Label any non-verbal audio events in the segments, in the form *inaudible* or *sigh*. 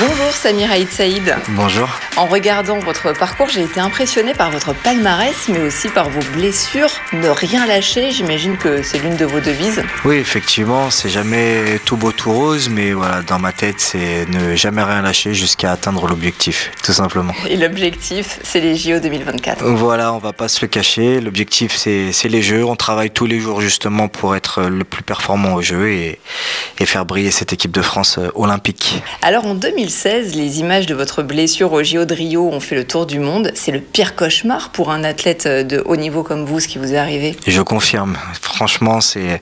Bonjour Samir Haït Saïd. Bonjour. En regardant votre parcours, j'ai été impressionné par votre palmarès, mais aussi par vos blessures. Ne rien lâcher, j'imagine que c'est l'une de vos devises. Oui, effectivement, c'est jamais tout beau tout rose, mais voilà, dans ma tête, c'est ne jamais rien lâcher jusqu'à atteindre l'objectif, tout simplement. Et l'objectif, c'est les JO 2024. Voilà, on va pas se le cacher. L'objectif, c'est les jeux. On travaille tous les jours justement pour être le plus performant aux jeux et, et faire briller cette équipe de France euh, olympique. Alors en 2000, 2016, les images de votre blessure au JO de Rio ont fait le tour du monde. C'est le pire cauchemar pour un athlète de haut niveau comme vous, ce qui vous est arrivé? Je confirme. Franchement, c'est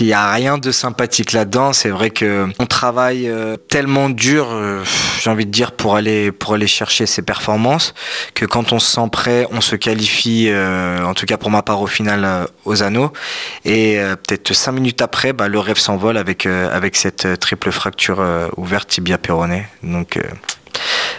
il n'y a rien de sympathique là-dedans. C'est vrai que on travaille euh, tellement dur, euh, j'ai envie de dire, pour aller pour aller chercher ses performances, que quand on se sent prêt, on se qualifie. Euh, en tout cas pour ma part au final aux anneaux. Et peut-être cinq minutes après, bah, le rêve s'envole avec avec cette triple fracture ouverte tibia péroné. Donc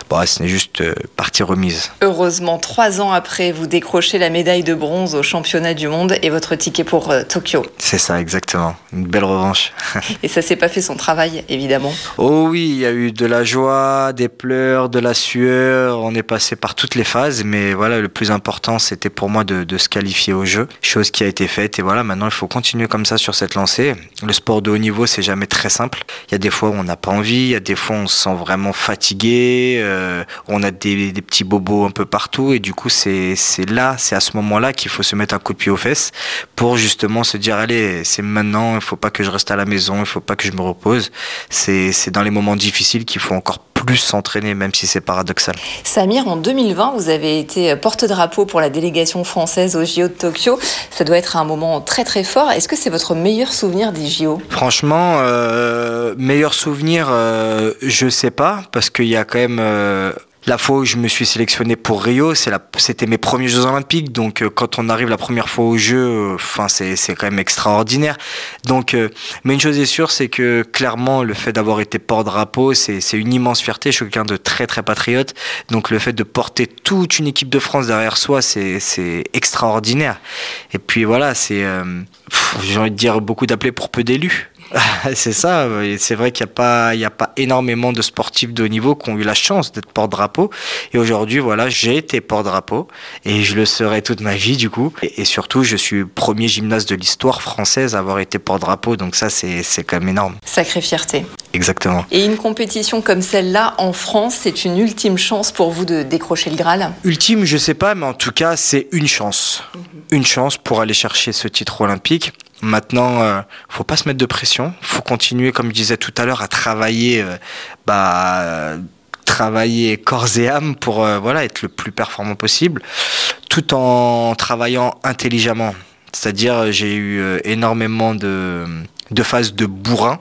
Bon, ce n'est juste euh, partie remise. Heureusement, trois ans après, vous décrochez la médaille de bronze au championnat du monde et votre ticket pour euh, Tokyo. C'est ça, exactement. Une belle revanche. *laughs* et ça s'est pas fait son travail, évidemment. Oh oui, il y a eu de la joie, des pleurs, de la sueur. On est passé par toutes les phases, mais voilà, le plus important, c'était pour moi de, de se qualifier au jeu, chose qui a été faite. Et voilà, maintenant, il faut continuer comme ça sur cette lancée. Le sport de haut niveau, c'est jamais très simple. Il y a des fois où on n'a pas envie, il y a des fois où on se sent vraiment fatigué. Euh, euh, on a des, petits bobos un peu partout et du coup c'est là, c'est à ce moment-là qu'il faut se mettre un coup de pied aux fesses pour justement se dire allez c'est maintenant, il faut pas que je reste à la maison, il faut pas que je me repose. C'est dans les moments difficiles qu'il faut encore plus s'entraîner, même si c'est paradoxal. Samir, en 2020, vous avez été porte-drapeau pour la délégation française aux JO de Tokyo. Ça doit être un moment très très fort. Est-ce que c'est votre meilleur souvenir des JO Franchement, euh, meilleur souvenir, euh, je sais pas, parce qu'il y a quand même euh, la fois où je me suis sélectionné pour Rio, c'était mes premiers Jeux Olympiques. Donc, euh, quand on arrive la première fois aux Jeux, euh, enfin, c'est, quand même extraordinaire. Donc, euh, mais une chose est sûre, c'est que clairement, le fait d'avoir été porte-drapeau, c'est, une immense fierté. Je suis quelqu'un de très, très patriote. Donc, le fait de porter toute une équipe de France derrière soi, c'est, extraordinaire. Et puis voilà, c'est, j'ai envie de dire beaucoup d'appelés pour peu d'élus. *laughs* c'est ça, c'est vrai qu'il n'y a, pas, il a pas énormément de sportifs de haut niveau qui ont eu la chance d'être porte-drapeau. Et aujourd'hui, voilà, j'ai été porte-drapeau et je le serai toute ma vie du coup. Et, surtout, je suis premier gymnaste de l'histoire française à avoir été porte-drapeau. Donc ça, c'est, c'est quand même énorme. Sacrée fierté. Exactement. Et une compétition comme celle-là en France, c'est une ultime chance pour vous de décrocher le Graal? Ultime, je sais pas, mais en tout cas, c'est une chance. Mhm. Une chance pour aller chercher ce titre olympique. Maintenant, euh, faut pas se mettre de pression. Faut continuer, comme je disais tout à l'heure, à travailler, euh, bah, travailler corps et âme pour euh, voilà être le plus performant possible, tout en travaillant intelligemment. C'est-à-dire, j'ai eu euh, énormément de, de phases de bourrin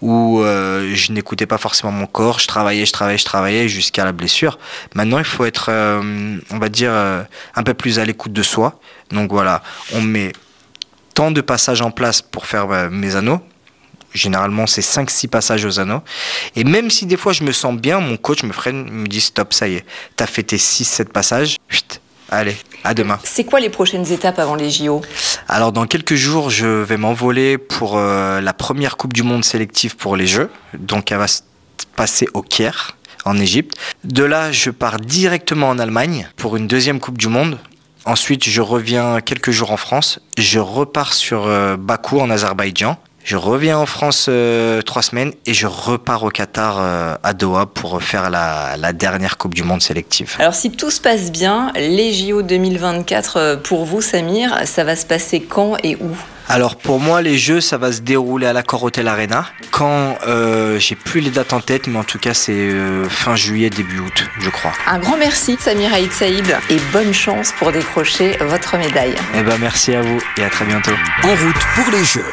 où je n'écoutais pas forcément mon corps, je travaillais, je travaillais, je travaillais jusqu'à la blessure. Maintenant, il faut être, on va dire, un peu plus à l'écoute de soi. Donc voilà, on met tant de passages en place pour faire euh, mes anneaux. Généralement, c'est 5-6 passages aux anneaux. Et même si des fois je me sens bien, mon coach me freine, me dit stop, ça y est, t'as fait tes 6-7 passages. Chut, allez, à demain. C'est quoi les prochaines étapes avant les JO Alors, dans quelques jours, je vais m'envoler pour euh, la première Coupe du Monde sélective pour les Jeux. Donc, elle va se passer au Caire en Égypte. De là, je pars directement en Allemagne pour une deuxième Coupe du Monde. Ensuite, je reviens quelques jours en France. Je repars sur euh, Bakou en Azerbaïdjan. Je reviens en France euh, trois semaines et je repars au Qatar euh, à Doha pour faire la, la, dernière Coupe du Monde sélective. Alors si tout se passe bien, les JO 2024 pour vous Samir, ça va se passer quand et où? Alors pour moi, les jeux, ça va se dérouler à l'accord Hotel Arena. Quand euh, j'ai plus les dates en tête, mais en tout cas, c'est euh, fin juillet, début août, je crois. Un grand merci, Samir Haït Saïd, et bonne chance pour décrocher votre médaille. Eh ben, merci à vous et à très bientôt. En route pour les Jeux.